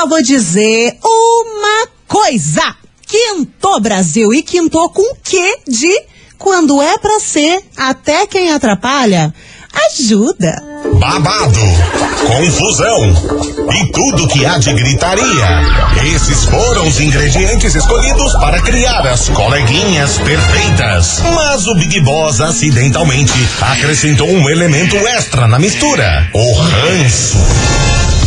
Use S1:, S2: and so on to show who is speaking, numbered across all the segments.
S1: só vou dizer uma coisa. Quintou Brasil e quintou com que de quando é pra ser até quem atrapalha ajuda.
S2: Babado, confusão e tudo que há de gritaria. Esses foram os ingredientes escolhidos para criar as coleguinhas perfeitas. Mas o Big Boss acidentalmente acrescentou um elemento extra na mistura: o ranço.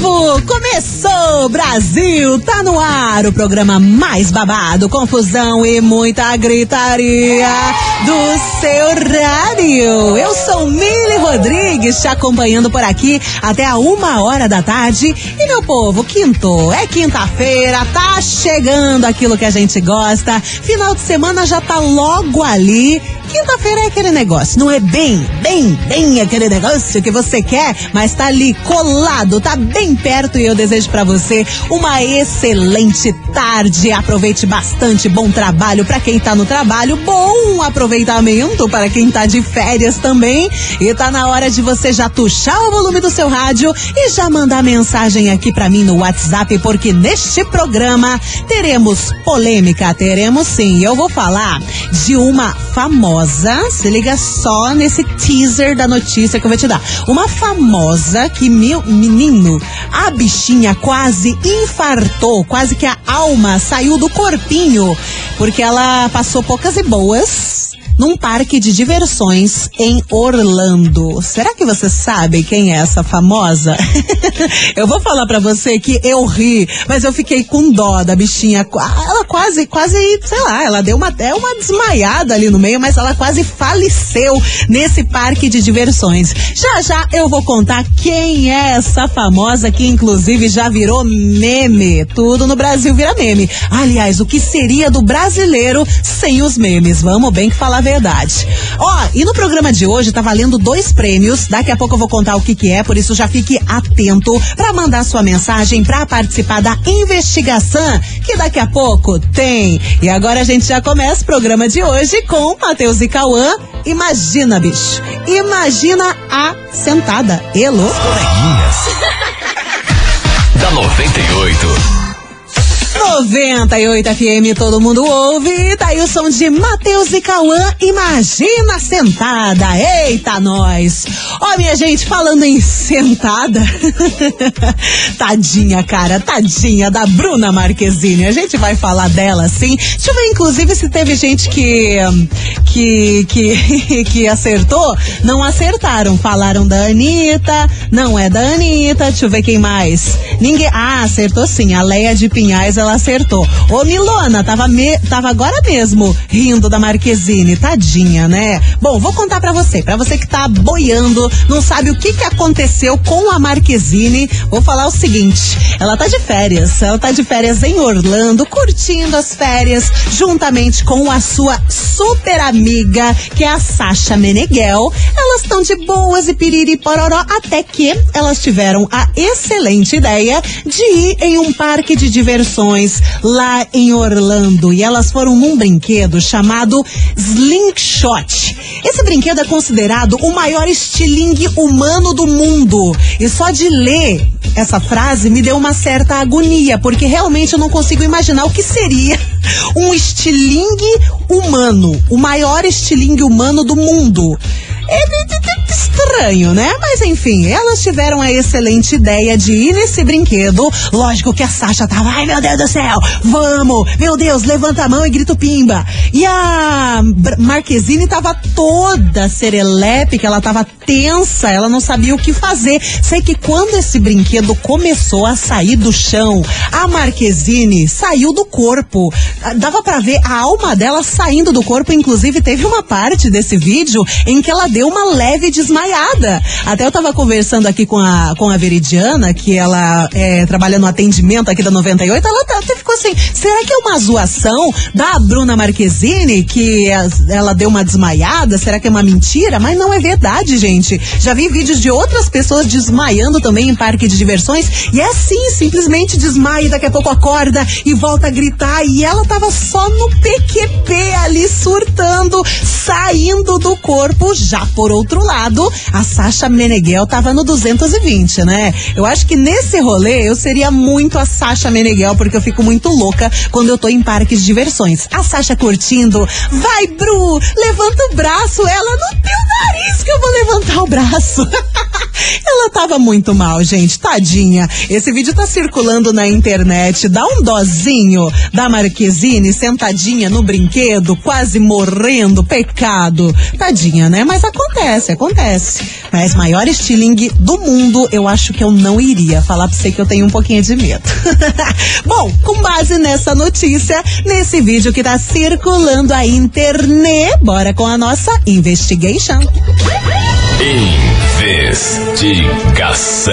S1: povo! Começou, Brasil! Tá no ar o programa mais babado, confusão e muita gritaria do seu rádio. Eu sou Mili Rodrigues, te acompanhando por aqui até a uma hora da tarde. E, meu povo, quinto, é quinta-feira, tá chegando aquilo que a gente gosta. Final de semana já tá logo ali. Quinta-feira é aquele negócio, não é bem, bem, bem aquele negócio que você quer, mas tá ali colado, tá bem perto e eu desejo para você uma excelente tarde. Aproveite bastante, bom trabalho para quem tá no trabalho, bom aproveitamento para quem tá de férias também. E tá na hora de você já tuchar o volume do seu rádio e já mandar mensagem aqui para mim no WhatsApp, porque neste programa teremos polêmica, teremos sim. Eu vou falar de uma famosa, se liga só nesse teaser da notícia que eu vou te dar. Uma famosa que, meu menino, a bichinha quase infartou, quase que a alma saiu do corpinho, porque ela passou poucas e boas num parque de diversões em Orlando. Será que você sabe quem é essa famosa? eu vou falar para você que eu ri, mas eu fiquei com dó da bichinha. Ela quase, quase, sei lá, ela deu uma, é uma desmaiada ali no meio, mas ela quase faleceu nesse parque de diversões. Já já eu vou contar quem é essa famosa que inclusive já virou meme. Tudo no Brasil vira meme. Aliás, o que seria do brasileiro sem os memes? Vamos bem que falar verdade. Ó, e no programa de hoje tá valendo dois prêmios. Daqui a pouco eu vou contar o que que é, por isso já fique atento para mandar sua mensagem para participar da investigação que daqui a pouco tem. E agora a gente já começa o programa de hoje com Matheus e Cauã. Imagina, bicho. Imagina a sentada. Elô.
S3: Coleguinhas. da 98.
S1: 98 FM, todo mundo ouve. Tá aí o som de Matheus e Cauã. Imagina sentada. Eita, nós. Ó, minha gente, falando em sentada. tadinha, cara, tadinha da Bruna Marquezine. A gente vai falar dela, sim. Deixa eu ver, inclusive, se teve gente que. que. que, que acertou. Não acertaram. Falaram da Anitta. Não é da Anitta. Deixa eu ver quem mais. Ninguém. Ah, acertou sim. A Leia de Pinhais, ela acertou. Ô Milona, tava, me, tava agora mesmo rindo da Marquezine, tadinha, né? Bom, vou contar para você, para você que tá boiando, não sabe o que que aconteceu com a Marquezine, vou falar o seguinte, ela tá de férias, ela tá de férias em Orlando, curtindo as férias, juntamente com a sua super amiga, que é a Sasha Meneghel. Elas estão de boas e piriri pororó, até que elas tiveram a excelente ideia de ir em um parque de diversões lá em Orlando e elas foram num brinquedo chamado Slingshot. Esse brinquedo é considerado o maior estilingue humano do mundo. E só de ler essa frase me deu uma certa agonia, porque realmente eu não consigo imaginar o que seria um estilingue humano, o maior estilingue humano do mundo. É estranho, né? Mas enfim, elas tiveram a excelente ideia de ir nesse brinquedo. Lógico que a Sasha tava, ai meu Deus do céu, vamos, meu Deus, levanta a mão e grita pimba. E a Marquezine tava toda serelepe, que ela tava tensa, ela não sabia o que fazer. Sei que quando esse brinquedo começou a sair do chão, a Marquezine saiu do corpo. Dava para ver a alma dela saindo do corpo, inclusive teve uma parte desse vídeo em que ela deu uma leve desmaiada. Até eu tava conversando aqui com a, com a Veridiana, que ela é, trabalha no atendimento aqui da 98, ela até ficou assim, será que é uma zoação da Bruna Marquezine, que ela deu uma desmaiada? Será que é uma mentira? Mas não é verdade, gente. Já vi vídeos de outras pessoas desmaiando também em parque de diversões, e é assim, simplesmente desmaia e daqui a pouco acorda e volta a gritar, e ela tava só no PQP ali surtando, saindo do corpo. Já por outro lado, a Sasha Meneghel tava no 220, né? Eu acho que nesse rolê eu seria muito a Sasha Meneghel, porque eu fico muito louca quando eu tô em parques de diversões. A Sasha curtindo, vai, Bru, levanta o braço, ela no teu nariz que eu vou levantar o braço. tava muito mal, gente, tadinha. Esse vídeo tá circulando na internet, dá um dozinho da Marquezine sentadinha no brinquedo, quase morrendo, pecado. Tadinha, né? Mas acontece, acontece. Mas maior estilingue do mundo, eu acho que eu não iria. Falar pra você que eu tenho um pouquinho de medo. Bom, com base nessa notícia, nesse vídeo que tá circulando a internet, bora com a nossa investigation.
S3: Investigação.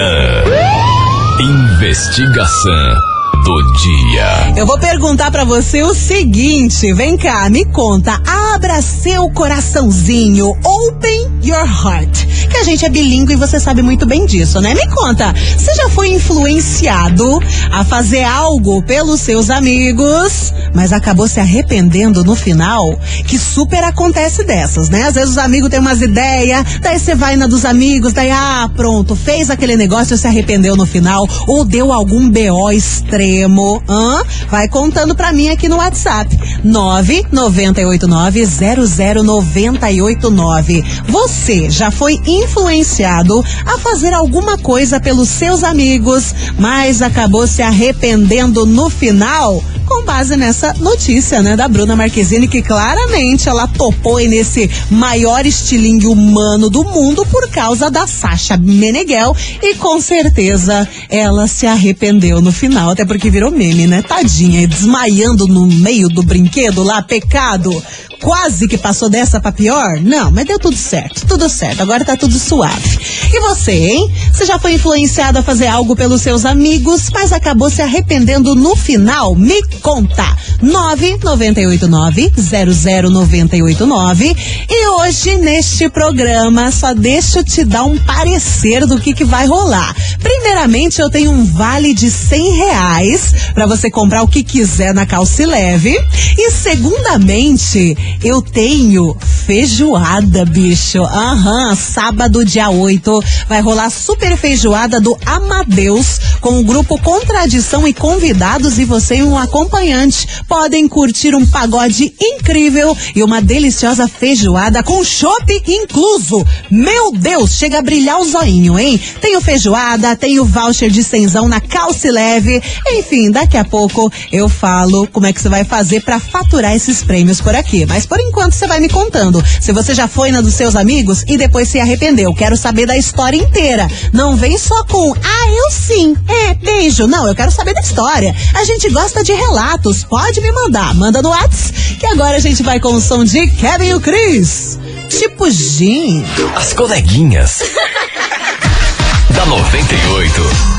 S3: Investigação do dia.
S1: Eu vou perguntar para você o seguinte, vem cá, me conta, abra seu coraçãozinho, open your heart. Que a gente é bilíngue e você sabe muito bem disso, né? Me conta, você já foi influenciado a fazer algo pelos seus amigos, mas acabou se arrependendo no final? Que super acontece dessas, né? Às vezes os amigos têm umas ideias, daí você vai na dos amigos, daí ah, pronto, fez aquele negócio e se arrependeu no final, ou deu algum BO extremo Extremo. Hã? Vai contando pra mim aqui no WhatsApp. 998900989. Você já foi influenciado a fazer alguma coisa pelos seus amigos, mas acabou se arrependendo no final? Com base nessa notícia, né, da Bruna Marquezine, que claramente ela topou nesse maior estilingue humano do mundo por causa da Sasha Meneghel e com certeza ela se arrependeu no final, até porque virou meme, né? Tadinha, desmaiando no meio do brinquedo lá, pecado quase que passou dessa pra pior? Não, mas deu tudo certo, tudo certo. Agora tá tudo suave. E você, hein? Você já foi influenciado a fazer algo pelos seus amigos, mas acabou se arrependendo no final? Me conta. 998900989. E hoje neste programa só deixa eu te dar um parecer do que que vai rolar. Primeiramente, eu tenho um vale de cem reais para você comprar o que quiser na Calce Leve. E segundamente, eu tenho feijoada, bicho. Aham, sábado, dia 8, vai rolar super feijoada do Amadeus com o grupo Contradição e convidados e você e um acompanhante podem curtir um pagode incrível e uma deliciosa feijoada com chopp incluso. Meu Deus, chega a brilhar o zoinho, hein? Tenho feijoada, tenho voucher de cenzão na calce leve. Enfim, daqui a pouco eu falo como é que você vai fazer para faturar esses prêmios por aqui. Mas por enquanto você vai me contando. Se você já foi na dos seus amigos e depois se arrependeu, quero saber da história inteira. Não vem só com, ah, eu sim, é, beijo. Não, eu quero saber da história. A gente gosta de relatos, pode me mandar. Manda no WhatsApp, que agora a gente vai com o som de Kevin e o Chris. Tipo Jim.
S3: As coleguinhas. da 98.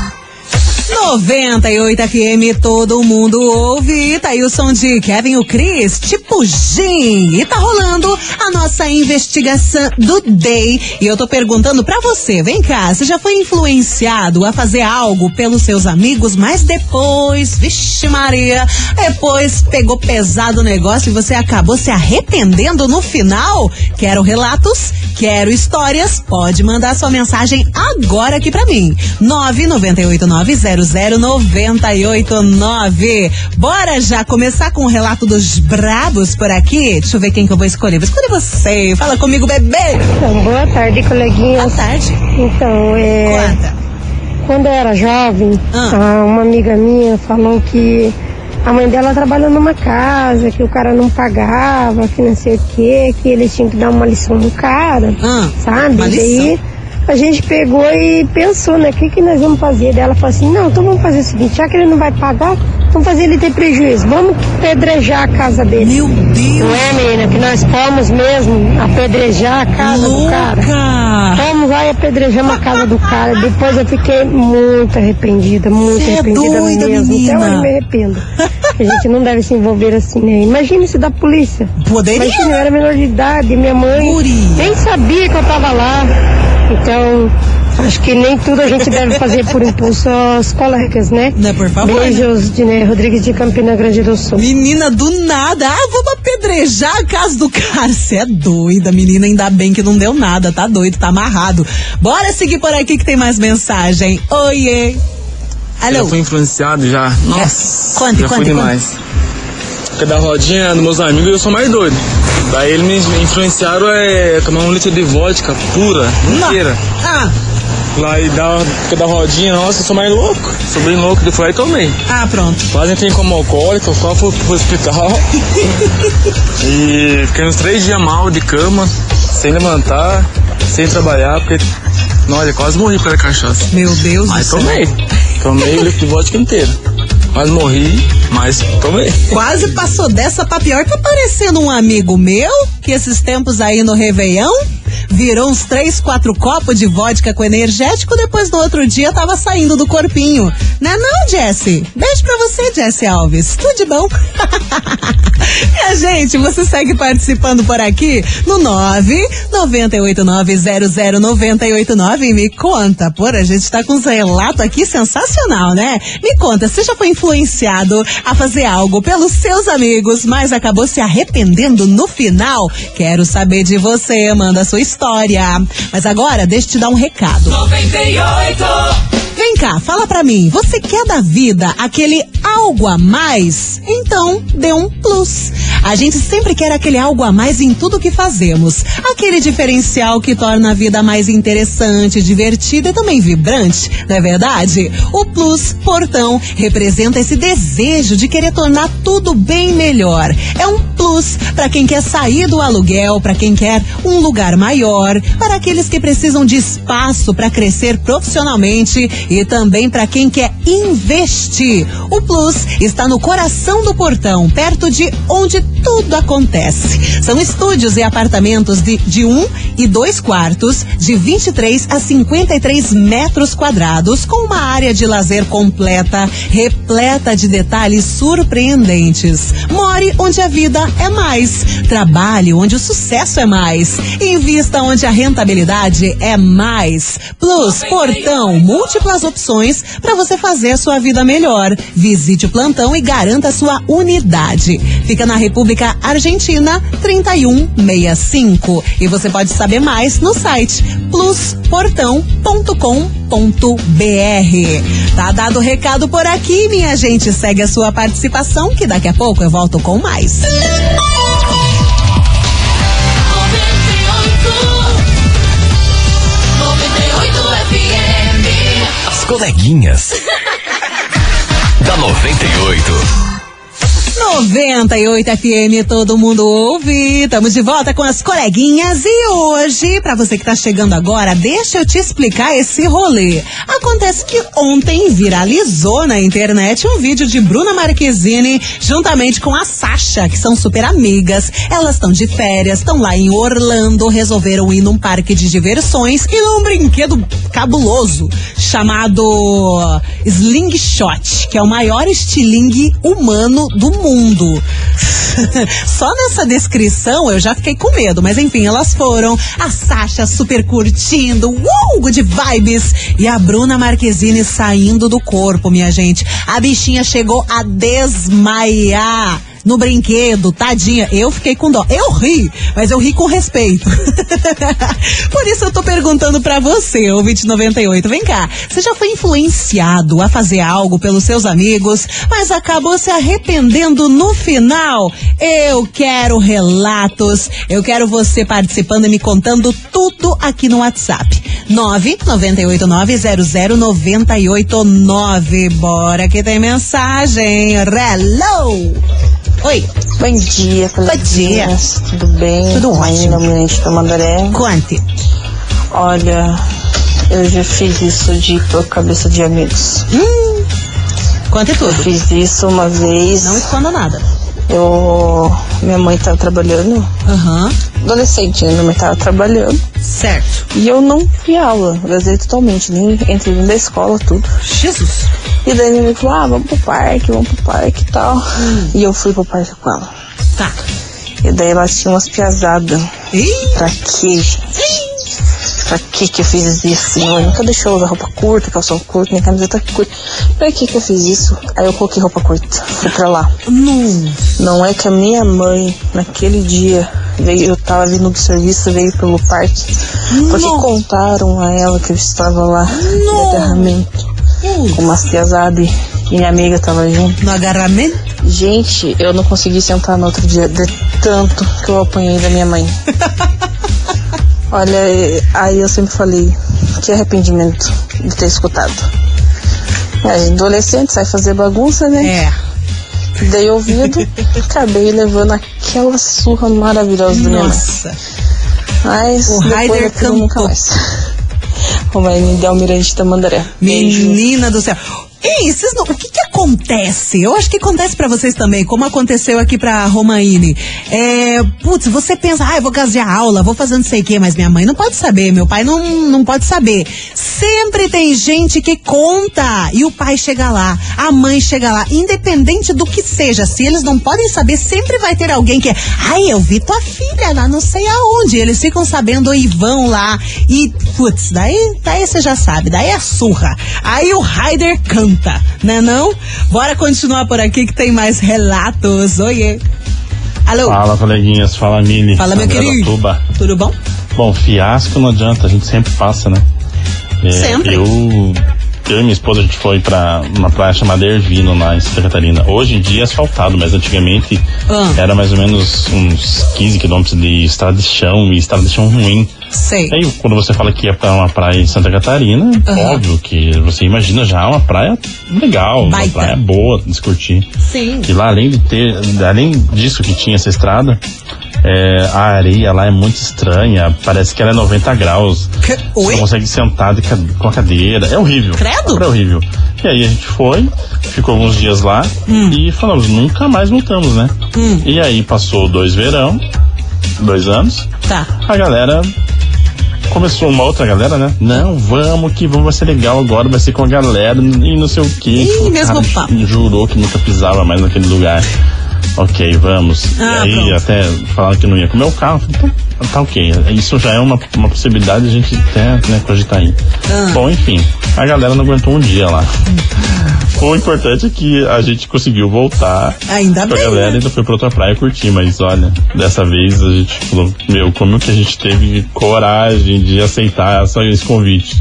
S1: 98 FM, todo mundo ouve. Tá aí o som de Kevin o Cris, tipo Jim. E tá rolando a nossa investigação do Day. E eu tô perguntando pra você, vem cá, você já foi influenciado a fazer algo pelos seus amigos, mas depois, vixe Maria, depois pegou pesado o negócio e você acabou se arrependendo no final? Quero relatos, quero histórias, pode mandar sua mensagem agora aqui pra mim. 99890 989. Bora já começar com o relato dos brabos por aqui? Deixa eu ver quem que eu vou escolher. Vou escolher você. Fala comigo, bebê.
S4: Então, boa tarde, coleguinhas.
S1: Boa tarde.
S4: Então, é.
S1: Conta.
S4: Quando eu era jovem,
S1: Ah.
S4: uma amiga minha falou que a mãe dela trabalhou numa casa, que o cara não pagava, que não sei o quê, que eles tinham que dar uma lição no cara,
S1: Ah,
S4: sabe?
S1: uma
S4: E daí a gente pegou e pensou, né? O que, que nós vamos fazer? Daí ela falou assim, não, então vamos fazer o seguinte, já que ele não vai pagar, vamos fazer ele ter prejuízo. Vamos pedrejar a casa dele.
S1: Meu Deus!
S4: Não é, menina? Que nós fomos mesmo apedrejar a casa do cara.
S1: Louca!
S4: Fomos lá e apedrejamos a casa do cara. Depois eu fiquei muito arrependida, muito
S1: Cê é
S4: arrependida
S1: doida,
S4: mesmo.
S1: menina.
S4: Até hoje me arrependo. A gente não deve se envolver assim, né? Imagine se da polícia.
S1: Poderia?
S4: Imagina, eu era menor de idade, minha mãe
S1: Guria.
S4: nem sabia que eu tava lá. Então, acho que nem tudo a gente deve fazer por impulso aos colegas, né?
S1: Né, por favor, né?
S4: Beijos, Diné Rodrigues de Campina Grande do Sul.
S1: Menina, do nada. Ah, vamos apedrejar a casa do cara. Você é doida, menina. Ainda bem que não deu nada. Tá doido, tá amarrado. Bora seguir por aqui que tem mais mensagem. Oiê.
S5: Já
S1: Alô.
S5: fui influenciado já. Nossa,
S1: Conte,
S5: já
S1: conte,
S5: foi demais. Porque da rodinha dos meus amigos eu sou mais doido. Daí eles me influenciaram a tomar um litro de vodka pura, inteira.
S1: Ah,
S5: Lá e da, porque da rodinha, nossa, eu sou mais louco. Sou bem louco, depois aí tomei.
S1: ah, pronto.
S5: Quase entrei como alcoólico, quase fui pro hospital. e fiquei uns três dias mal de cama, sem levantar, sem trabalhar, porque, olha, quase morri pela cachaça.
S1: Meu Deus
S5: Mas
S1: do céu.
S5: tomei. Tomei o litro de vodka inteiro. Quase morri, mas tomei.
S1: Quase passou dessa pra pior. Tá parecendo um amigo meu que esses tempos aí no Réveillon virou uns três, quatro copos de vodka com energético, depois no outro dia tava saindo do corpinho. Não é não, Jesse? Beijo pra você, Jesse Alves. Tudo de bom? a gente, você segue participando por aqui no 998900989 e me conta. Por a gente tá com um relato aqui sensacional, né? Me conta, você já foi influenciado a fazer algo pelos seus amigos, mas acabou se arrependendo no final? Quero saber de você, manda a sua história. Mas agora, deixa eu te dar um recado. Vem cá, fala pra mim, você quer da vida aquele algo a mais? Então, dê um plus. A gente sempre quer aquele algo a mais em tudo que fazemos. Aquele diferencial que torna a vida mais interessante, divertida e também vibrante, não é verdade? O Plus Portão representa esse desejo de querer tornar tudo bem melhor. É um plus para quem quer sair do aluguel, para quem quer um lugar maior, para aqueles que precisam de espaço para crescer profissionalmente e também para quem quer investir. O Plus está no coração do portão, perto de onde tudo acontece. São estúdios e apartamentos de, de um e dois quartos, de 23 a 53 metros quadrados, com uma área de lazer completa, repleta de detalhes surpreendentes. More onde a vida é mais. Trabalhe onde o sucesso é mais. Invista onde a rentabilidade é mais. Plus, portão, múltiplas opções para você fazer a sua vida melhor. Visite o plantão e garanta sua unidade. Fica na República Argentina 3165. E você pode saber mais no site plusportão.com.br. Tá dado o recado por aqui, minha gente. Segue a sua participação, que daqui a pouco eu volto com mais.
S3: As coleguinhas. da 98.
S1: 98 FM, todo mundo ouve. Estamos de volta com as coleguinhas e hoje, pra você que tá chegando agora, deixa eu te explicar esse rolê. Acontece que ontem viralizou na internet um vídeo de Bruna Marquezine juntamente com a Sasha, que são super amigas. Elas estão de férias, estão lá em Orlando, resolveram ir num parque de diversões e num brinquedo cabuloso chamado Slingshot, que é o maior estilingue humano do mundo. Só nessa descrição eu já fiquei com medo, mas enfim, elas foram. A Sasha super curtindo, uh, good vibes. E a Bruna Marquezine saindo do corpo, minha gente. A bichinha chegou a desmaiar no brinquedo, tadinha. Eu fiquei com dó. Eu ri, mas eu ri com respeito. Por isso eu tô perguntando pra você, ouvinte 98. Vem cá, você já foi influenciado a fazer algo pelos seus amigos, mas acabou se arrependendo no final? Eu quero relatos. Eu quero você participando e me contando tudo aqui no WhatsApp. 998900989. Bora que tem mensagem. Hello! Oi,
S6: Bom dia, coleguinhas. Tudo bem?
S1: Tudo ótimo.
S6: Ainda do Mandaré.
S1: conte.
S6: Olha, Eu já fiz isso de por cabeça de amigos.
S1: Hum, conte
S6: Eu
S1: tudo.
S6: fiz isso uma vez.
S1: Não esconda nada.
S6: Eu. Minha mãe tava trabalhando.
S1: Aham,
S6: Adolescente, né? Minha mãe tava trabalhando.
S1: certo.
S6: E eu não fui aula. Gazei totalmente. Nem entrei da escola, tudo.
S1: Jesus.
S6: E daí minha mãe falou: ah, vamos pro parque, vamos pro parque e tal. E eu fui pro parque com ela.
S1: Tá.
S6: E daí ela tinha umas piazadas.
S1: Ih,
S6: Pra quê, gente? Pra que que eu fiz isso? Senhor, nunca deixou usar roupa curta, calção curto, nem camiseta curta. Pra que que eu fiz isso? Aí eu coloquei roupa curta, fui pra lá.
S1: não.
S6: Não é que a minha mãe, naquele dia, veio, eu tava vindo do serviço, veio pelo parque, porque
S1: Não.
S6: contaram a ela que eu estava lá no agarramento, com umas piazadas e minha amiga tava junto.
S1: No agarramento?
S6: Gente, eu não consegui sentar no outro dia, de tanto que eu apanhei da minha mãe. Olha, aí eu sempre falei, que arrependimento de ter escutado. É, adolescente sai fazer bagunça, né?
S1: É.
S6: Dei ouvido, acabei levando aquela surra maravilhosa mãe.
S1: Nossa.
S6: Mas
S1: O Raider
S6: daquilo, nunca mais. Romaine Del Mirante da Mandaré.
S1: Menina do céu. Ei, vocês não, o que que acontece? Eu acho que acontece pra vocês também, como aconteceu aqui pra Romaine. É, putz, você pensa, ah, eu vou gasear aula, vou fazer não sei o quê, mas minha mãe não pode saber, meu pai não, não pode saber. Sempre tem gente que conta e o pai chega lá, a mãe chega lá, independente do que seja, se eles não podem saber, sempre vai ter alguém que, ai, eu vi tua filha lá não sei aonde. Eles ficam sabendo e vão lá e, putz, daí, daí você já sabe, daí é surra. Aí o Raider canta, né não? Bora continuar por aqui que tem mais relatos. Oiê. Alô?
S7: Fala, coleguinhas. Fala, Mili.
S1: Fala, meu
S7: André
S1: querido.
S7: Ubatuba.
S1: Tudo bom?
S7: Bom, fiasco não adianta, a gente sempre passa, né? É,
S1: Sempre.
S7: Eu, eu e minha esposa, a gente foi pra uma praia chamada Ervino, lá em Santa Catarina. Hoje em dia é asfaltado, mas antigamente
S1: Ah.
S7: era mais ou menos uns 15 quilômetros de estrada de chão e estrada de chão ruim.
S1: Sei.
S7: Aí, quando você fala que ia pra uma praia em Santa Catarina,
S1: Aham.
S7: óbvio que você imagina já uma praia legal, uma
S1: Baita.
S7: praia boa de se curtir.
S1: Sim.
S7: E lá, além de ter, além disso que tinha essa estrada, é, a areia lá é muito estranha, parece que ela é 90 graus.
S1: Que-
S7: Você
S1: Oi?
S7: não consegue sentar de com a cadeira. É horrível.
S1: Credo?
S7: É horrível. E aí a gente foi, ficou alguns dias lá e falamos, nunca mais voltamos, né?
S1: Hum.
S7: E aí passou dois verão, dois anos,
S1: Tá.
S7: a galera começou uma outra galera, né? Não, vamos que vamos, vai ser legal agora, vai ser com a galera e não sei o quê.
S1: Ih, mesmo
S7: cara
S1: papo.
S7: Jurou que nunca pisava mais naquele lugar. Ok, vamos.
S1: Ah,
S7: e aí
S1: pronto.
S7: até falaram que não ia comer o carro. Então, tá ok. Isso já é uma, uma possibilidade de a gente até né, cogitar aí.
S1: Ah.
S7: Bom, enfim, a galera não aguentou um dia lá. O importante é que a gente conseguiu voltar
S1: Ainda
S7: com a
S1: bem,
S7: galera
S1: né?
S7: ainda foi pra outra praia curtir, mas olha, dessa vez a gente falou, meu, como que a gente teve coragem de aceitar essa, esse convite?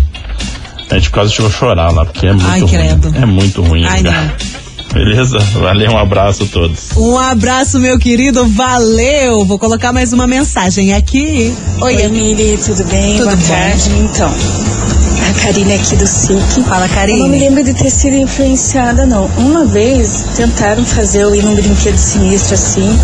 S7: A gente quase chegou a chorar lá, porque é muito
S1: Ai,
S7: ruim.
S1: credo.
S7: É muito ruim.
S1: Ai,
S7: lugar. Beleza? Valeu, um abraço a todos.
S1: Um abraço, meu querido. Valeu. Vou colocar mais uma mensagem aqui. Oi.
S8: Oi, Mili, tudo bem?
S1: Tudo
S8: Boa
S1: bom.
S8: tarde. Então, Karine aqui do SIC.
S1: Fala,
S8: Eu não me
S1: Karine.
S8: lembro de ter sido influenciada, não. Uma vez tentaram fazer eu ir num brinquedo sinistro assim,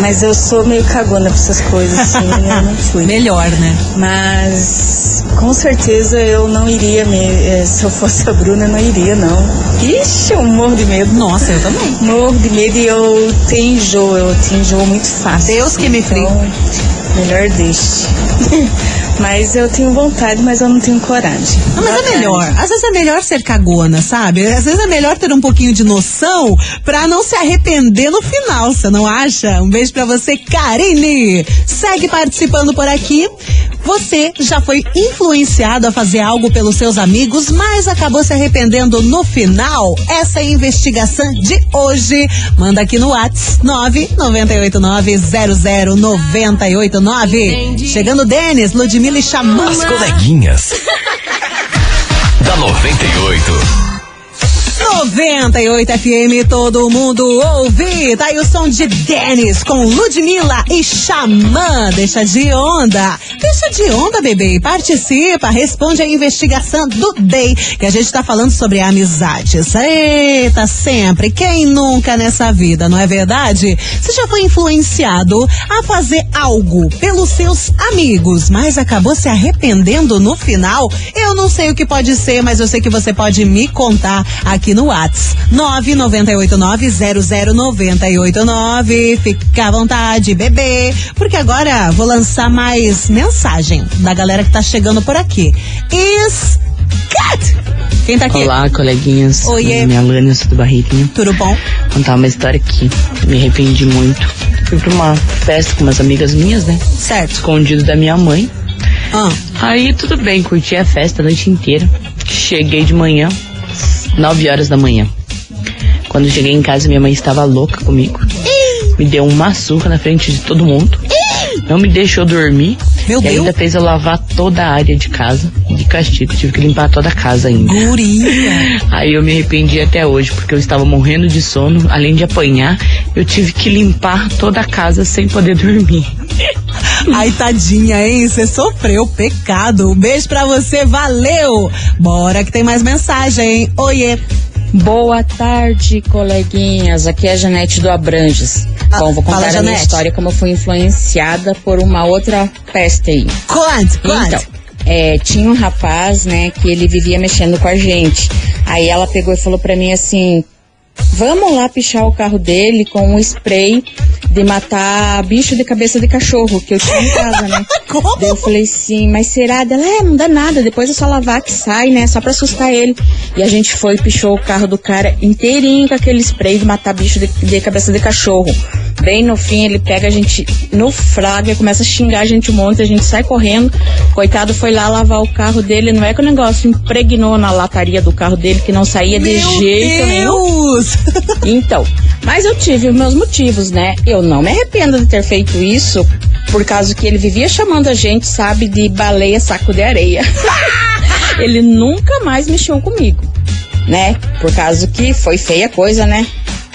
S8: mas eu sou meio cagona pra essas coisas, assim, eu não fui.
S1: Melhor, né?
S8: Mas com certeza eu não iria, me- eh, se eu fosse a Bruna, eu não iria, não. Ixi, eu morro de medo.
S1: Nossa, eu também.
S8: Morro de medo e eu tenho enjoo, eu tenho enjoo muito fácil.
S1: Deus que me frie.
S8: Então, melhor deixe. mas eu tenho vontade, mas eu não tenho coragem.
S1: Não, mas
S8: Boa
S1: é
S8: tarde.
S1: melhor. Às vezes é melhor ser cagona, sabe? Às vezes é melhor ter um pouquinho de noção pra não se arrepender no final, você não acha? Um beijo pra você, Karine. Segue participando por aqui. Você já foi influenciado a fazer algo pelos seus amigos, mas acabou se arrependendo no final? Essa é a investigação de hoje. Manda aqui no WhatsApp 998900989. Chegando Denis, Ludmilla e Xamã.
S3: As coleguinhas. da 98.
S1: 98 FM, todo mundo ouve. Tá aí o som de Denis com Ludmilla e Xamã. Deixa de onda. Deixa de onda, bebê. Participa, responde a investigação do DEI, que a gente tá falando sobre amizades. Eita, sempre. Quem nunca nessa vida, não é verdade? Você já foi influenciado a fazer algo pelos seus amigos, mas acabou se arrependendo no final? Eu não sei o que pode ser, mas eu sei que você pode me contar aqui no Whats. 998900989. Fica à vontade, bebê. Porque agora vou lançar mais mensagem da galera que tá chegando por aqui. Is Cat! Quem tá aqui?
S9: Olá, coleguinhas.
S1: Oiê.
S9: Minha Lânia, sou do Barriguinha.
S1: Tudo bom?
S9: Vou contar uma história aqui. Me arrependi muito. Fui pra uma festa com umas amigas minhas, né?
S1: Certo.
S9: Escondido da minha mãe.
S1: Ah,
S9: Aí tudo bem, curti a festa a noite inteira. Cheguei de manhã, 9 horas da manhã. Quando cheguei em casa, minha mãe estava louca comigo. Me deu uma surra na frente de todo mundo. Não me deixou dormir.
S1: Meu
S9: e
S1: Deus.
S9: ainda fez eu lavar toda a área de casa. De castigo, tive que limpar toda a casa ainda.
S1: guria.
S9: Aí eu me arrependi até hoje, porque eu estava morrendo de sono. Além de apanhar, eu tive que limpar toda a casa sem poder dormir.
S1: Ai, tadinha, hein? Você sofreu pecado. Um beijo pra você, valeu! Bora que tem mais mensagem, hein? Oiê!
S10: Boa tarde, coleguinhas. Aqui é a Janete do Abranges.
S1: Ah,
S10: Bom, vou
S1: fala,
S10: contar a minha história como eu fui influenciada por uma outra peste aí.
S1: Conte, conte.
S10: Então, é, tinha um rapaz, né, que ele vivia mexendo com a gente. Aí ela pegou e falou pra mim assim: Vamos lá pichar o carro dele com um spray de matar bicho de cabeça de cachorro que eu tinha em casa, né?
S1: Como?
S10: Daí eu falei assim, mas será? Dela, é, não dá nada, depois é só lavar que sai, né? Só pra assustar ele. E a gente foi e pichou o carro do cara inteirinho com aquele spray de matar bicho de, de cabeça de cachorro. Bem no fim, ele pega a gente no flagra, começa a xingar a gente um monte, a gente sai correndo. Coitado foi lá lavar o carro dele, não é que o negócio impregnou na lataria do carro dele que não saía de
S1: Meu
S10: jeito nenhum.
S1: Deus!
S10: Então, mas eu tive os meus motivos, né? Eu não me arrependo de ter feito isso, por causa que ele vivia chamando a gente, sabe, de baleia saco de areia. ele nunca mais mexeu comigo, né? Por causa que foi feia coisa, né?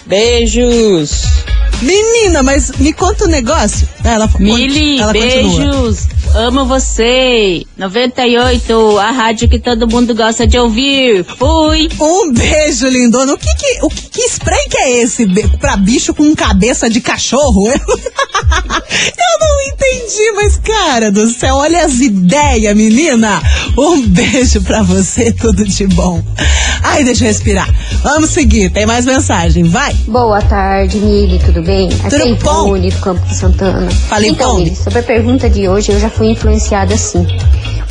S10: Beijos!
S1: Menina, mas me conta um negócio. Ela,
S11: Mili,
S1: ela continua.
S11: beijos. Amo você. 98, a rádio que todo mundo gosta de ouvir. Fui.
S1: Um beijo, lindona. O que que, o que, que spray que é esse pra bicho com cabeça de cachorro? Eu, eu não entendi, mas cara do céu, olha as ideias, menina. Um beijo pra você, tudo de bom. Ai, deixa eu respirar. Vamos seguir, tem mais mensagem, vai.
S12: Boa tarde, Mili, tudo bem? Aqui
S1: Tudo
S12: é Ivone do Campo de Santana.
S1: Fala,
S12: então. Mili, sobre a pergunta de hoje, eu já fui influenciada assim.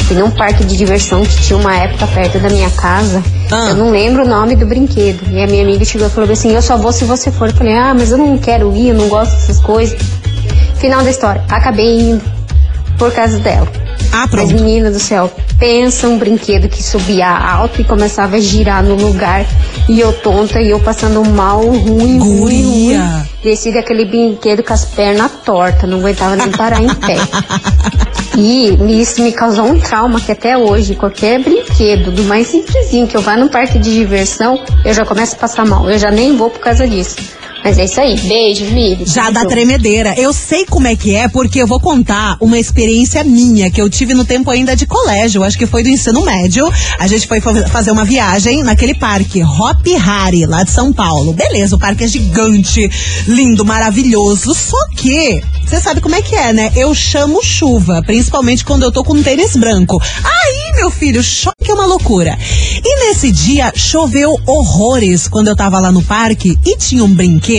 S12: Fui num parque de diversão que tinha uma época perto da minha casa.
S1: Ah.
S12: Eu não lembro o nome do brinquedo. E a minha amiga chegou e falou assim: Eu só vou se você for. Eu falei: Ah, mas eu não quero ir, eu não gosto dessas coisas. Final da história. Acabei indo por causa dela.
S1: Ah,
S12: Mas menina do céu, pensa um brinquedo que subia alto e começava a girar no lugar. E eu tonta e eu passando mal, ruim, ruim, ruim.
S1: Guria.
S12: Desci daquele brinquedo com as pernas tortas, não aguentava nem parar em pé. E isso me causou um trauma que até hoje, qualquer brinquedo, do mais simplesinho, que eu vá num parque de diversão, eu já começo a passar mal. Eu já nem vou por causa disso. Mas é isso aí. Beijo, Miri.
S1: Já dá tremedeira. Eu sei como é que é, porque eu vou contar uma experiência minha que eu tive no tempo ainda de colégio. Acho que foi do ensino médio. A gente foi fa- fazer uma viagem naquele parque, Hop Hari, lá de São Paulo. Beleza, o parque é gigante, lindo, maravilhoso. Só que, você sabe como é que é, né? Eu chamo chuva, principalmente quando eu tô com um tênis branco. Aí, meu filho, choque é uma loucura. E nesse dia choveu horrores quando eu tava lá no parque e tinha um brinquedo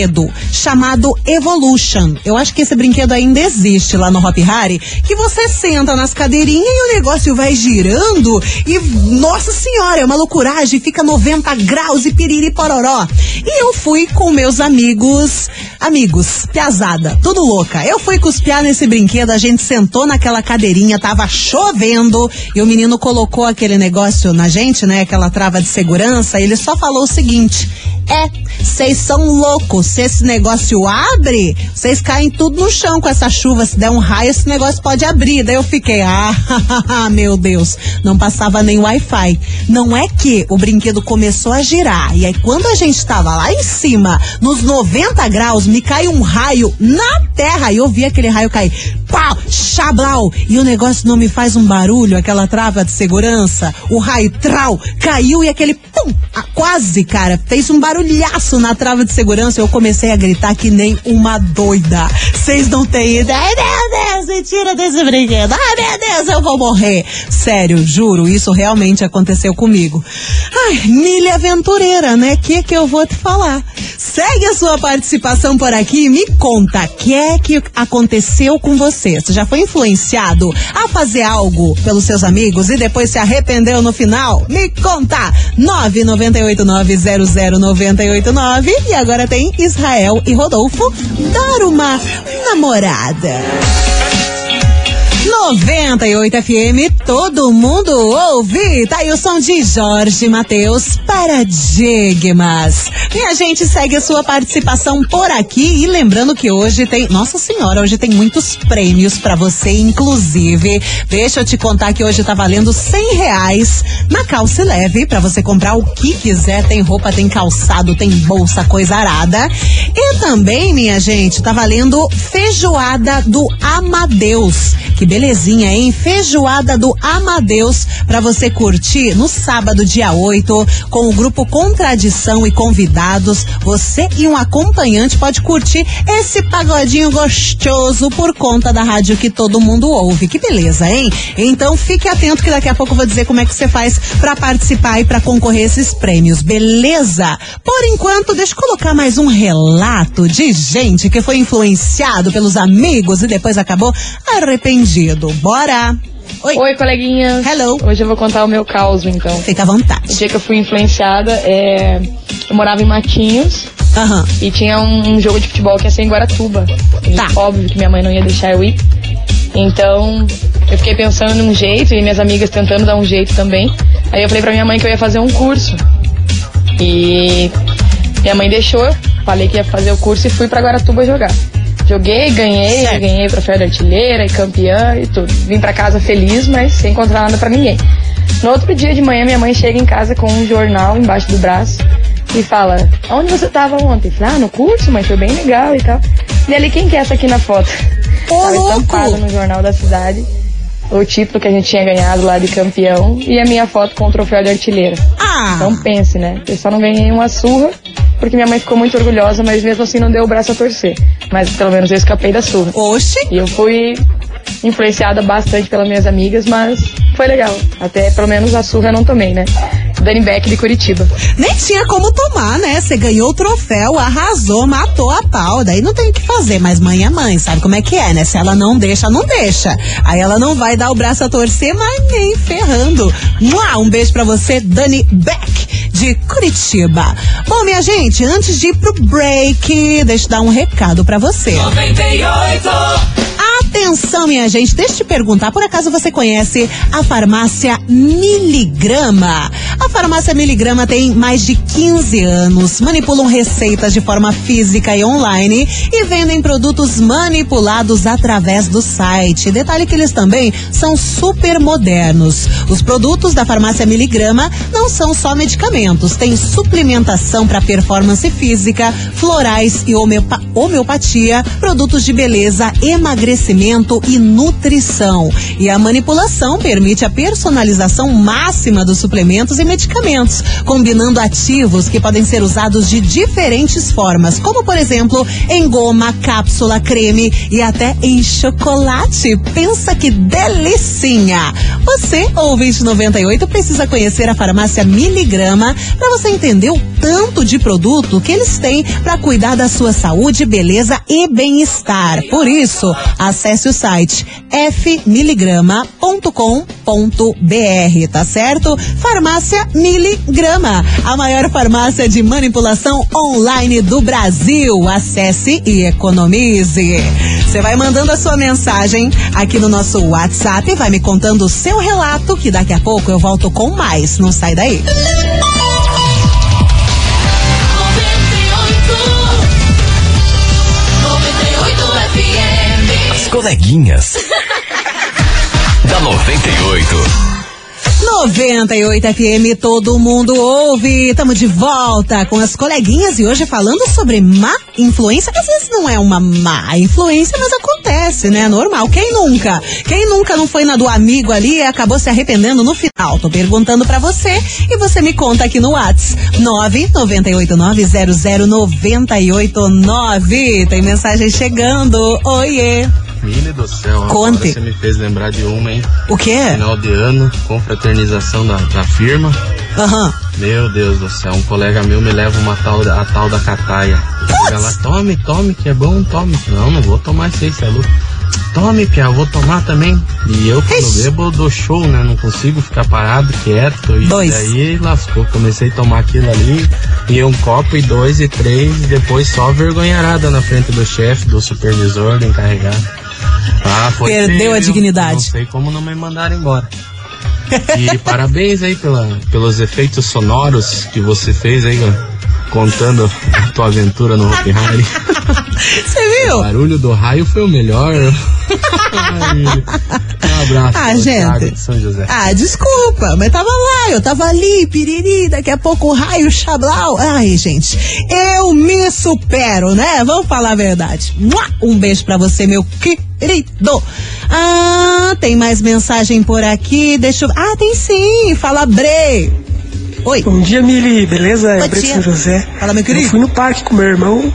S1: chamado Evolution. Eu acho que esse brinquedo ainda existe lá no Hop Hari, que você senta nas cadeirinhas e o negócio vai girando e, nossa senhora, é uma loucuragem, fica 90 graus e piriri pororó. E eu fui com meus amigos, amigos, piazada, tudo louca. Eu fui cuspiar nesse brinquedo, a gente sentou naquela cadeirinha, tava chovendo e o menino colocou aquele negócio na gente, né, aquela trava de segurança, ele só falou o seguinte: É, vocês são loucos. Se esse negócio abre, vocês caem tudo no chão com essa chuva. Se der um raio, esse negócio pode abrir. Daí eu fiquei, ah, meu Deus, não passava nem Wi-Fi. Não é que o brinquedo começou a girar. E aí, quando a gente tava lá em cima, nos 90 graus, me cai um raio na terra. E eu vi aquele raio cair. Pau! Chablau! E o negócio não me faz um barulho, aquela trava de segurança. O raio trau caiu e aquele pum! quase, cara, fez um barulhaço na trava de segurança. Eu comecei a gritar que nem uma doida. Vocês não têm ideia. Ai, meu Deus, me tira desse brinquedo. Ai, meu Deus, eu vou morrer. Sério, juro, isso realmente aconteceu comigo. Ai, milha aventureira, né? Que que eu vou te falar? Segue a sua participação por aqui e me conta o que é que aconteceu com você. Você já foi influenciado a fazer algo pelos seus amigos e depois se arrependeu no final? Me conta! 998900989 e agora tem Israel e Rodolfo dar uma namorada. 98 FM, todo mundo ouve. Tá aí o som de Jorge Matheus, Paradigmas. Minha gente, segue a sua participação por aqui. E lembrando que hoje tem. Nossa Senhora, hoje tem muitos prêmios para você, inclusive. Deixa eu te contar que hoje tá valendo 100 reais na calça leve para você comprar o que quiser. Tem roupa, tem calçado, tem bolsa, coisa arada. E também, minha gente, tá valendo feijoada do Amadeus. Que belezinha, hein? Feijoada do Amadeus para você curtir no sábado, dia 8, com o grupo Contradição e convidados. Você e um acompanhante pode curtir esse pagodinho gostoso por conta da rádio que todo mundo ouve. Que beleza, hein? Então fique atento que daqui a pouco eu vou dizer como é que você faz para participar e para concorrer a esses prêmios, beleza? Por enquanto, deixa eu colocar mais um relato de gente que foi influenciado pelos amigos e depois acabou arrependido. Bora! Oi.
S13: Oi, coleguinhas.
S1: Hello.
S13: Hoje eu vou contar o meu caos, então.
S1: Fica à vontade.
S13: O dia que eu fui influenciada, é... eu morava em Matinhos.
S1: Aham.
S13: E tinha um, um jogo de futebol que ia ser em Guaratuba. E
S1: Tá.
S13: Óbvio que minha mãe não ia deixar eu ir. Então, eu fiquei pensando num jeito e minhas amigas tentando dar um jeito também. Aí eu falei pra minha mãe que eu ia fazer um curso. E minha mãe deixou, falei que ia fazer o curso e fui pra Guaratuba jogar. Joguei, ganhei,
S1: Certo.
S13: ganhei troféu de artilheira e campeã e tudo. Vim pra casa feliz, mas sem encontrar nada pra ninguém. No outro dia de manhã, minha mãe chega em casa com um jornal embaixo do braço e fala: Onde você tava ontem? Falei: Ah, no curso, mas foi bem legal e tal. E ali, quem que é essa aqui na foto?
S1: Ô,
S13: Tava
S1: louco!
S13: estampado no jornal da cidade o título que a gente tinha ganhado lá de campeão e a minha foto com o troféu de artilheira.
S1: Ah!
S13: Então pense, né? Eu só não ganhei uma surra, porque minha mãe ficou muito orgulhosa, mas mesmo assim não deu o braço a torcer. Mas pelo menos eu escapei da surra.
S1: Oxi!
S13: E eu fui influenciada bastante pelas minhas amigas, mas foi legal. Até pelo menos a surra eu não tomei, né? Dani Beck de Curitiba.
S1: Nem tinha como tomar, né? Você ganhou o troféu, arrasou, matou a pau. Daí não tem o que fazer, mas mãe é mãe, sabe como é que é, né? Se ela não deixa, não deixa. Aí ela não vai dar o braço a torcer, mas nem ferrando. Mua, Um beijo pra você, Dani Beck, de Curitiba. Bom, minha gente, antes de ir pro break, deixa eu dar um recado pra você.
S3: 98.
S1: Atenção, minha gente, deixa eu te perguntar, por acaso você conhece a farmácia Miligrama? A farmácia Miligrama tem mais de 15 anos, manipulam receitas de forma física e online e vendem produtos manipulados através do site. Detalhe que eles também são super modernos. Os produtos da farmácia Miligrama não são só medicamentos, tem suplementação para performance física, florais e homeopa- homeopatia, produtos de beleza, emagrecimento e nutrição. E a manipulação permite a personalização máxima dos suplementos e medicamentos, combinando ativos que podem ser usados de diferentes formas, como por exemplo em goma, cápsula, creme e até em chocolate. Pensa que delicinha! Você, ouvinte 98, precisa conhecer a farmácia Miligrama para você entender o tanto de produto que eles têm para cuidar da sua saúde, beleza e bem-estar. Por isso, acesse o site fmiligrama.com.br, tá certo? Farmácia Miligrama, a maior farmácia de manipulação online do Brasil. Acesse e economize. Você vai mandando a sua mensagem aqui no nosso WhatsApp, vai me contando o seu relato, que daqui a pouco eu volto com mais. Não sai daí.
S3: Coleguinhas. da 98.
S1: 98 FM, todo mundo ouve. Tamo de volta com as coleguinhas e hoje falando sobre má influência. Às vezes não é uma má influência, mas acontece, né? Normal. Quem nunca? Quem nunca não foi na do amigo ali e acabou se arrependendo no final? Tô perguntando pra você e você me conta aqui no Whats. 998900989. Tem mensagem chegando. Oiê.
S14: Filho do céu,
S1: Conte.
S14: você me fez lembrar de uma, hein?
S1: O quê?
S14: Final de ano, confraternização da, da firma.
S1: Aham.
S14: Meu Deus do céu, um colega meu me leva uma tal, da- a tal da cataia. Chega lá, tome, tome, que é bom, tome. Não, não vou tomar isso aí, você é louco. Tome, Pia, eu vou tomar também. E eu, quando bebo, eu dou show, né? Não consigo ficar parado, quieto. E
S1: Dois.
S14: daí lascou. Comecei a tomar aquilo ali. E um copo, e dois, e três. E depois só vergonharada na frente do chefe, do supervisor, do encarregado. Ah, foi
S1: Perdeu
S14: feio,
S1: a dignidade.
S14: Não sei como não me mandaram embora. E parabéns aí pela, pelos efeitos sonoros que você fez aí, contando a tua aventura no Hopi Hari.
S1: Você viu?
S14: O barulho do raio foi o melhor. Um abraço.
S1: Ah, gente.
S14: De São José.
S1: Ah, desculpa, mas tava lá, eu tava ali, piriri, daqui a pouco o raio chablau. Ai, gente, eu me supero, né? Vamos falar a verdade. Um beijo pra você, meu querido. Ah, tem mais mensagem por aqui, deixa eu... Ah, tem sim, fala Bre. Oi.
S15: Bom dia, Mili, beleza?
S1: Bom
S15: É
S1: dia.
S15: São José.
S1: Fala, meu querido.
S15: Eu fui no parque com meu irmão.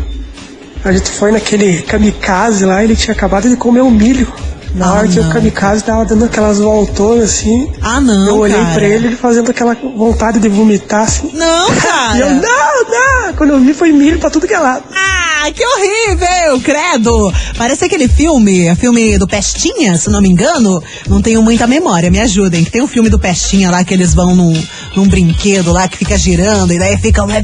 S15: A gente foi naquele kamikaze lá, ele tinha acabado de comer um milho. Na
S1: Ah,
S15: hora que o kamikaze tava dando aquelas voltonas assim.
S1: Ah, não,
S15: Eu olhei
S1: cara.
S15: pra ele, ele fazendo aquela vontade de vomitar assim.
S1: Não, cara.
S15: E eu, não, não! Quando eu vi foi milho pra tudo que é lado.
S1: Ah, que horrível, credo! Parece aquele filme, filme do Pestinha, se não me engano. Não tenho muita memória, me ajudem. Que tem um filme do Pestinha lá que eles vão num, num brinquedo lá que fica girando e daí fica uma,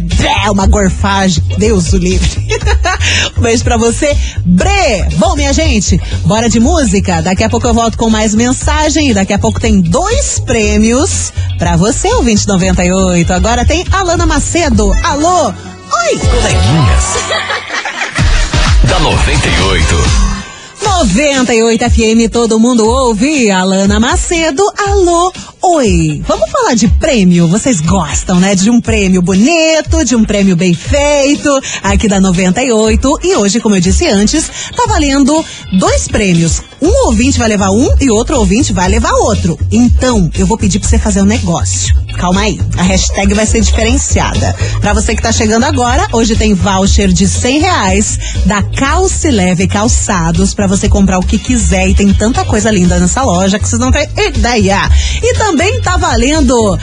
S1: uma gorfagem. Deus o livre. um beijo pra você, Bre! Bom, minha gente, bora de música. Daqui a pouco eu volto com mais mensagem e daqui a pouco tem dois prêmios pra você, o 2098. Agora tem Alana Macedo. Alô? Oi!
S3: Coleguinhas. da 98.
S1: 98 FM, todo mundo ouve. Alana Macedo, alô, oi. Vamos falar de prêmio? Vocês gostam, né? De um prêmio bonito, de um prêmio bem feito, aqui da 98. E hoje, como eu disse antes, tá valendo dois prêmios. Um ouvinte vai levar um e outro ouvinte vai levar outro. Então, eu vou pedir pra você fazer um negócio. Calma aí, a hashtag vai ser diferenciada. Pra você que tá chegando agora, hoje tem voucher de 100 reais da Calce Leve Calçados pra você comprar o que quiser e tem tanta coisa linda nessa loja que vocês não têm ideia. E também tá valendo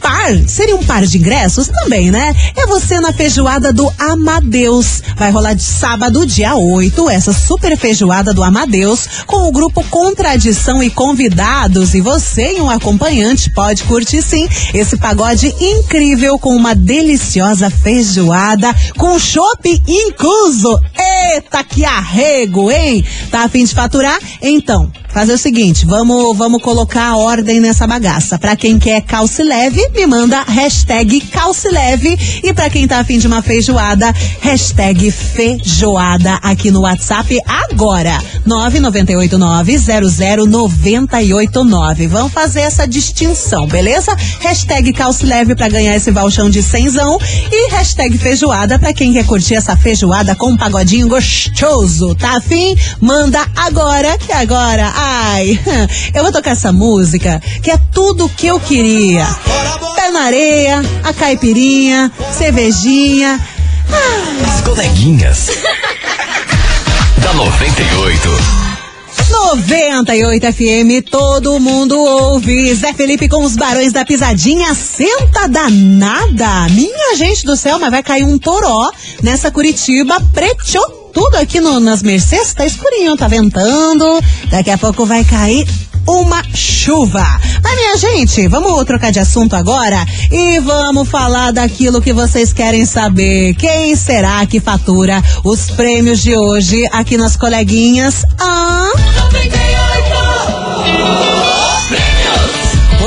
S1: par, seria um par de ingressos também, né? É você na feijoada do Amadeus. Vai rolar de sábado, dia 8, essa super feijoada do Amadeus, com o grupo Contradição e convidados. E você e um acompanhante pode curtir sim esse pagode incrível com uma deliciosa feijoada com chopp incluso. Eita, que arrego, hein? Tá a fim de faturar? Então, fazer o seguinte, vamos, vamos colocar a ordem nessa bagaça. Pra quem quer calce leve, me manda hashtag calce leve. E pra quem tá afim de uma feijoada, hashtag feijoada aqui no WhatsApp agora. 998900989. Vamos fazer essa distinção, beleza? Hashtag calce leve pra ganhar esse valchão de cenzão. E hashtag feijoada pra quem quer curtir essa feijoada com um pagodinho gostoso. Tá afim? Manda agora, que agora, ai, eu vou tocar essa música, que é tudo que eu queria. Pé na areia, a caipirinha, cervejinha.
S3: As coleguinhas. da 98.
S1: 98 FM, todo mundo ouve. Zé Felipe com os barões da pisadinha, senta danada. Minha gente do céu, mas vai cair um toró nessa Curitiba preto. Tudo aqui no, nas Mercedes tá escurinho, tá ventando. Daqui a pouco vai cair uma chuva. Mas minha gente, vamos trocar de assunto agora e vamos falar daquilo que vocês querem saber. Quem será que fatura os prêmios de hoje aqui nas coleguinhas? Ah,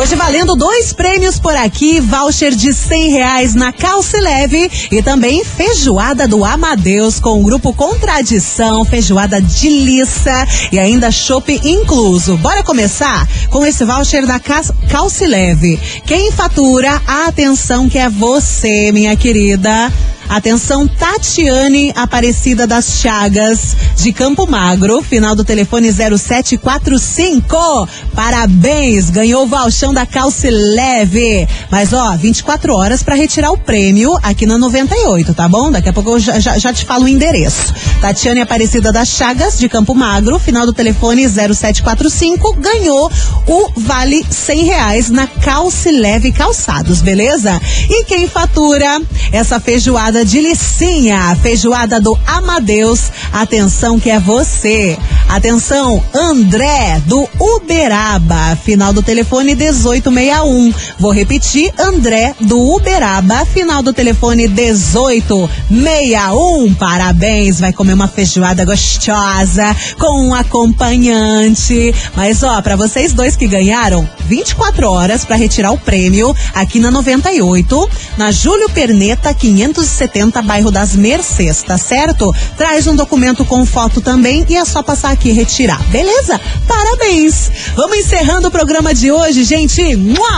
S1: Hoje valendo dois prêmios por aqui, voucher de cem reais na Calce Leve e também feijoada do Amadeus com o grupo Contradição, feijoada de liça e ainda chopp incluso. Bora começar com esse voucher da Calce Leve. Quem fatura, atenção que é você, minha querida. Atenção, Tatiane Aparecida das Chagas, de Campo Magro, final do telefone 0745. Parabéns, ganhou o valchão da Calce Leve. Mas ó, 24 horas para retirar o prêmio aqui na 98, tá bom? Daqui a pouco eu já, já, já te falo o endereço. Tatiane Aparecida das Chagas, de Campo Magro, final do telefone 0745, ganhou o vale 100 reais na Calce Leve Calçados, beleza? E quem fatura essa feijoada de licinha, feijoada do Amadeus, atenção que é você. Atenção, André do Uberaba, final do telefone 1861. Vou repetir, André do Uberaba, final do telefone 1861. Parabéns, vai comer uma feijoada gostosa com um acompanhante. Mas ó, para vocês dois que ganharam, 24 horas para retirar o prêmio aqui na 98, na Júlio Perneta 570, bairro das Mercês, tá certo? Traz um documento com foto também e é só passar aqui e retirar, beleza? Parabéns! Vamos encerrando o programa de hoje, gente.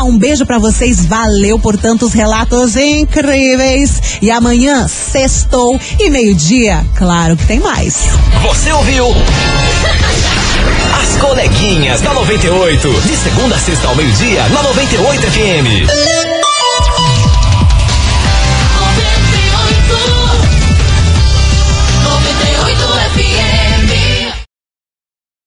S1: Um beijo para vocês, valeu por tantos relatos incríveis. E amanhã, sextou e meio-dia, claro que tem mais.
S3: Você ouviu? As coleguinhas da 98. De segunda a sexta ao meio-dia, na 98 FM.